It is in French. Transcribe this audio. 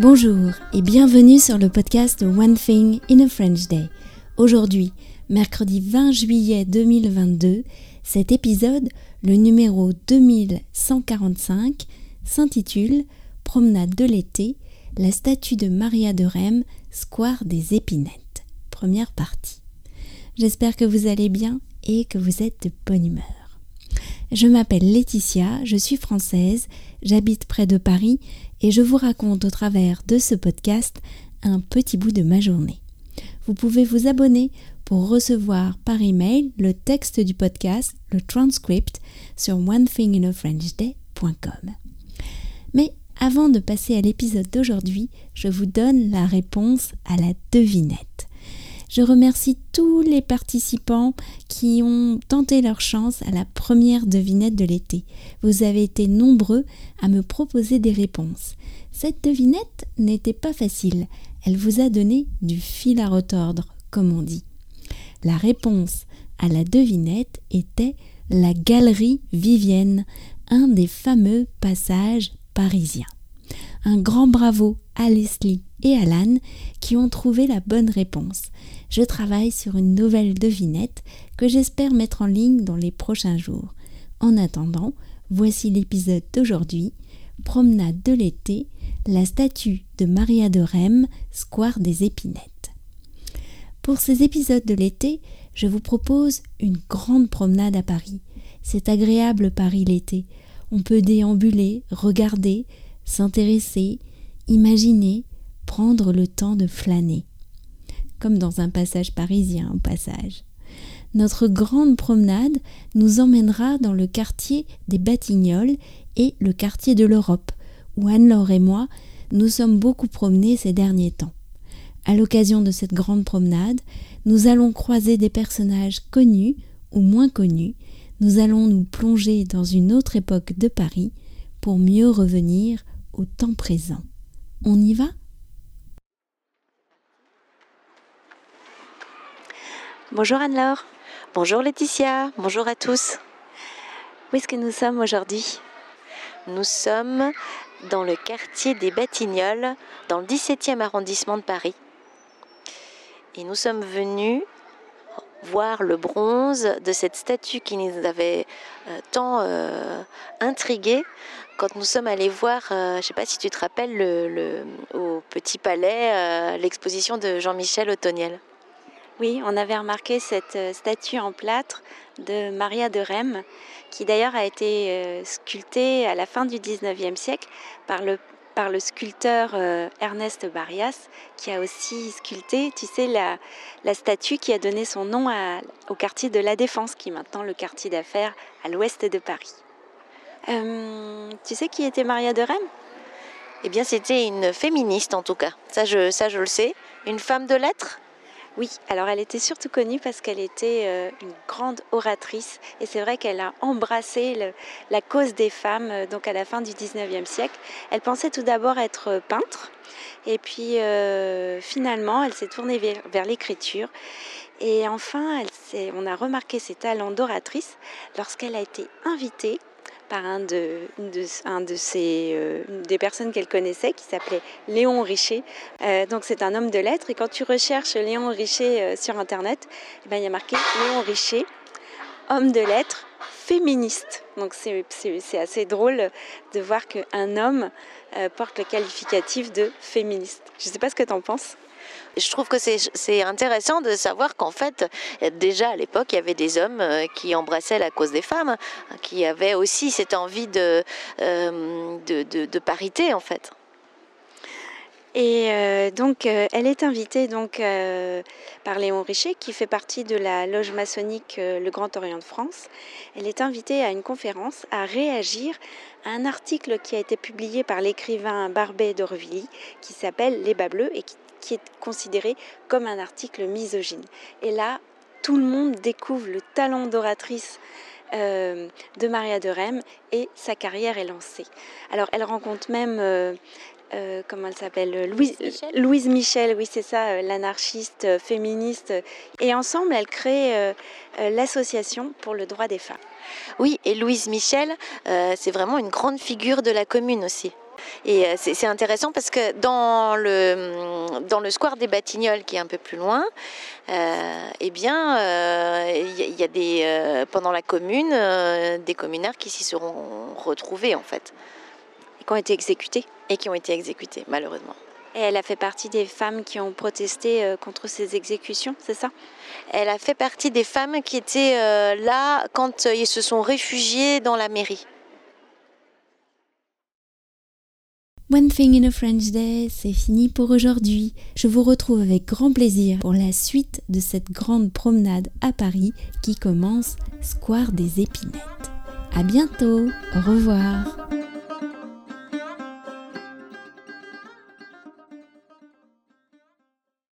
Bonjour et bienvenue sur le podcast One Thing in a French Day. Aujourd'hui, mercredi 20 juillet 2022, cet épisode, le numéro 2145, s'intitule Promenade de l'été, la statue de Maria de Rem, Square des Épinettes. Première partie. J'espère que vous allez bien et que vous êtes de bonne humeur. Je m'appelle Laetitia, je suis française, j'habite près de Paris et je vous raconte au travers de ce podcast un petit bout de ma journée. Vous pouvez vous abonner pour recevoir par email le texte du podcast, le transcript sur onethinginafrenchday.com. Mais avant de passer à l'épisode d'aujourd'hui, je vous donne la réponse à la devinette. Je remercie tous les participants qui ont tenté leur chance à la première devinette de l'été. Vous avez été nombreux à me proposer des réponses. Cette devinette n'était pas facile. Elle vous a donné du fil à retordre, comme on dit. La réponse à la devinette était la galerie Vivienne, un des fameux passages parisiens. Un grand bravo à Leslie et Alan qui ont trouvé la bonne réponse. Je travaille sur une nouvelle devinette que j'espère mettre en ligne dans les prochains jours. En attendant, voici l'épisode d'aujourd'hui, Promenade de l'été, la statue de Maria de Rem, Square des Épinettes. Pour ces épisodes de l'été, je vous propose une grande promenade à Paris. C'est agréable Paris l'été. On peut déambuler, regarder, s'intéresser, imaginer, le temps de flâner. Comme dans un passage parisien au passage. Notre grande promenade nous emmènera dans le quartier des Batignolles et le quartier de l'Europe, où Anne-Laure et moi nous sommes beaucoup promenés ces derniers temps. À l'occasion de cette grande promenade, nous allons croiser des personnages connus ou moins connus, nous allons nous plonger dans une autre époque de Paris pour mieux revenir au temps présent. On y va? Bonjour Anne-Laure. Bonjour Laetitia. Bonjour à tous. Où est-ce que nous sommes aujourd'hui? Nous sommes dans le quartier des Batignolles, dans le 17e arrondissement de Paris. Et nous sommes venus voir le bronze de cette statue qui nous avait euh, tant euh, intrigués quand nous sommes allés voir, euh, je ne sais pas si tu te rappelles, le, au Petit Palais, l'exposition de Jean-Michel Otoniel. Oui, on avait remarqué cette statue en plâtre de Maria de Rem, qui d'ailleurs a été sculptée à la fin du 19e siècle par le par le sculpteur euh, Ernest Barrias, qui a aussi sculpté, tu sais, la, la statue qui a donné son nom au quartier de la Défense, qui est maintenant le quartier d'affaires à l'ouest de Paris. Euh, tu sais qui était Maria de Rennes Eh bien, c'était une féministe en tout cas. Ça ça, je le sais. Une femme de lettres? Oui, alors elle était surtout connue parce qu'elle était euh, une grande oratrice et c'est vrai qu'elle a embrassé la cause des femmes euh, donc à la fin du 19e siècle. Elle pensait tout d'abord être peintre et puis euh, finalement elle s'est tournée vers, l'écriture et enfin on a remarqué ses talents d'oratrice lorsqu'elle a été invitée par un de, un de euh, des personnes qu'elle connaissait qui s'appelait Léon Richer. Euh, donc c'est un homme de lettres et quand tu recherches Léon Richer euh, sur internet, eh ben, il y a marqué Léon Richer, homme de lettres, féministe. Donc c'est assez drôle de voir qu'un homme porte le qualificatif de féministe. Je ne sais pas ce que tu en penses. Je trouve que c'est intéressant de savoir qu'en fait, déjà à l'époque, il y avait des hommes euh, qui embrassaient la cause des femmes, qui avaient aussi cette envie de, euh, parité en fait. Et euh, donc, elle est invitée donc par Léon Richer, qui fait partie de la loge maçonnique Le Grand Orient de France. Elle est invitée à une conférence à réagir à un article qui a été publié par l'écrivain Barbet d'Aurevilly, qui s'appelle Les bas bleus et qui qui est considéré comme un article misogyne. Et là, tout le monde découvre le talent d'oratrice euh, de Maria de Rem et sa carrière est lancée. Alors, elle rencontre même, euh, euh, comment elle s'appelle Louise, Louise Michel, oui, c'est ça, l'anarchiste féministe. Et ensemble, elle crée l'association pour le droit des femmes. Oui, et Louise Michel, c'est vraiment une grande figure de la commune aussi. Et euh, c'est intéressant parce que dans le, dans le square des Batignolles, qui est un peu plus loin, euh, eh bien, il y, a des, pendant la commune, des communards qui s'y seront retrouvés en fait, et qui ont été exécutés, et qui ont été exécutés malheureusement. Et elle a fait partie des femmes qui ont protesté contre ces exécutions, c'est ça? Elle a fait partie des femmes qui étaient là quand ils se sont réfugiés dans la mairie. One Thing in a French Day, c'est fini pour aujourd'hui. Je vous retrouve avec grand plaisir pour la suite de cette grande promenade à Paris qui commence Square des Épinettes. À bientôt, au revoir.